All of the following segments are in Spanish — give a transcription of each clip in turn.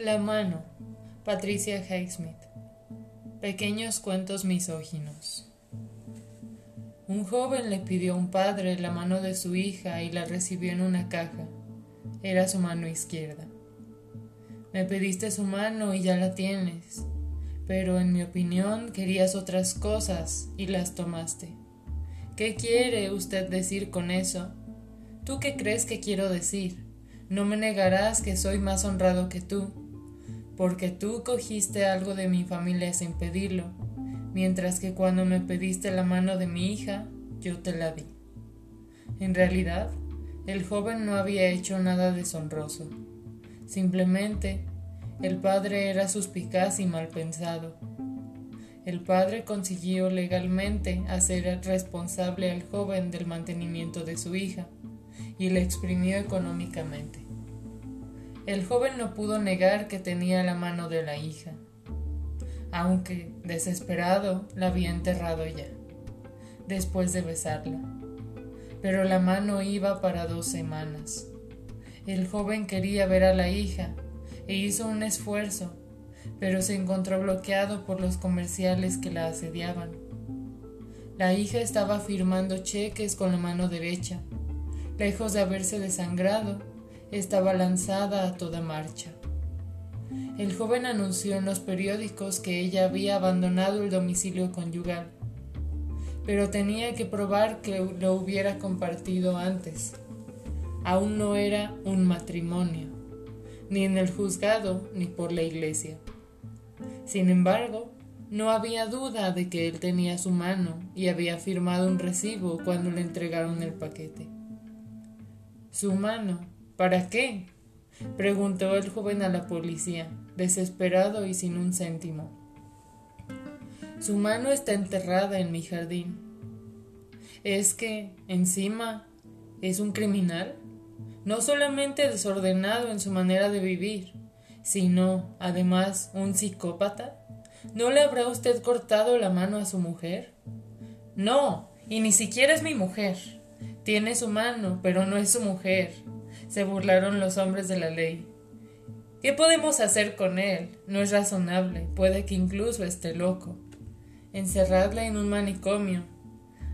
La mano, Patricia Highsmith. Pequeños cuentos misóginos. Un joven le pidió a un padre la mano de su hija y la recibió en una caja. Era su mano izquierda. Me pediste su mano y ya la tienes, pero en mi opinión querías otras cosas y las tomaste. ¿Qué quiere usted decir con eso? ¿Tú qué crees que quiero decir? No me negarás que soy más honrado que tú, porque tú cogiste algo de mi familia sin pedirlo, mientras que cuando me pediste la mano de mi hija, yo te la di. En realidad, el joven no había hecho nada deshonroso. Simplemente, el padre era suspicaz y mal pensado. El padre consiguió legalmente hacer responsable al joven del mantenimiento de su hija y le exprimió económicamente. El joven no pudo negar que tenía la mano de la hija, aunque, desesperado, la había enterrado ya, después de besarla. Pero la mano iba para dos semanas. El joven quería ver a la hija e hizo un esfuerzo, pero se encontró bloqueado por los comerciales que la asediaban. La hija estaba firmando cheques con la mano derecha. Lejos de haberse desangrado, estaba lanzada a toda marcha. El joven anunció en los periódicos que ella había abandonado el domicilio conyugal, pero tenía que probar que lo hubiera compartido antes aún no era un matrimonio, ni en el juzgado ni por la iglesia. Sin embargo, no había duda de que él tenía su mano y había firmado un recibo cuando le entregaron el paquete. ¿Su mano? ¿Para qué? preguntó el joven a la policía, desesperado y sin un céntimo. Su mano está enterrada en mi jardín. ¿Es que, encima, es un criminal? no solamente desordenado en su manera de vivir, sino, además, un psicópata? ¿No le habrá usted cortado la mano a su mujer? No, y ni siquiera es mi mujer. Tiene su mano, pero no es su mujer. Se burlaron los hombres de la ley. ¿Qué podemos hacer con él? No es razonable, puede que incluso esté loco. Encerradla en un manicomio.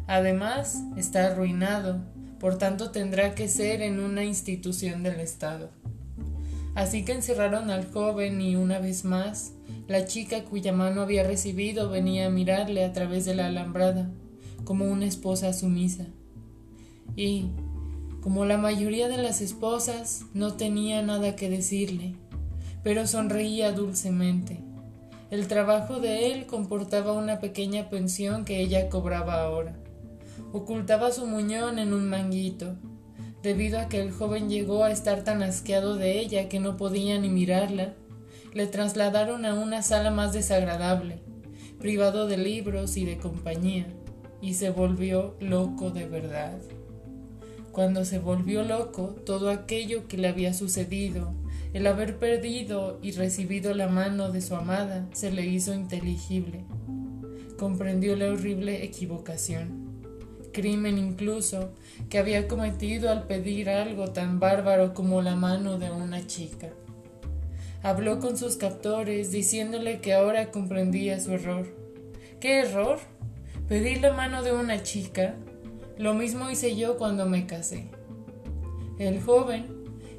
Además, está arruinado, por tanto tendrá que ser en una institución del Estado. Así que encerraron al joven y una vez más, la chica cuya mano había recibido venía a mirarle a través de la alambrada, como una esposa sumisa. Y, como la mayoría de las esposas, no tenía nada que decirle, pero sonreía dulcemente. El trabajo de él comportaba una pequeña pensión que ella cobraba ahora ocultaba su muñón en un manguito, debido a que el joven llegó a estar tan asqueado de ella que no podía ni mirarla. Le trasladaron a una sala más desagradable, privado de libros y de compañía, y se volvió loco de verdad. Cuando se volvió loco, todo aquello que le había sucedido, el haber perdido y recibido la mano de su amada, se le hizo inteligible. Comprendió la horrible equivocación crimen incluso que había cometido al pedir algo tan bárbaro como la mano de una chica. Habló con sus captores diciéndole que ahora comprendía su error. ¿Qué error? Pedir la mano de una chica. Lo mismo hice yo cuando me casé. El joven,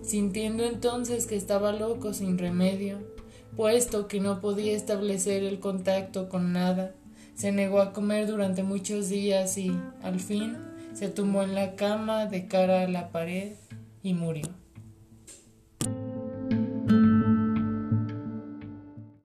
sintiendo entonces que estaba loco sin remedio, puesto que no podía establecer el contacto con nada, se negó a comer durante muchos días y, al fin, se tumbó en la cama de cara a la pared y murió.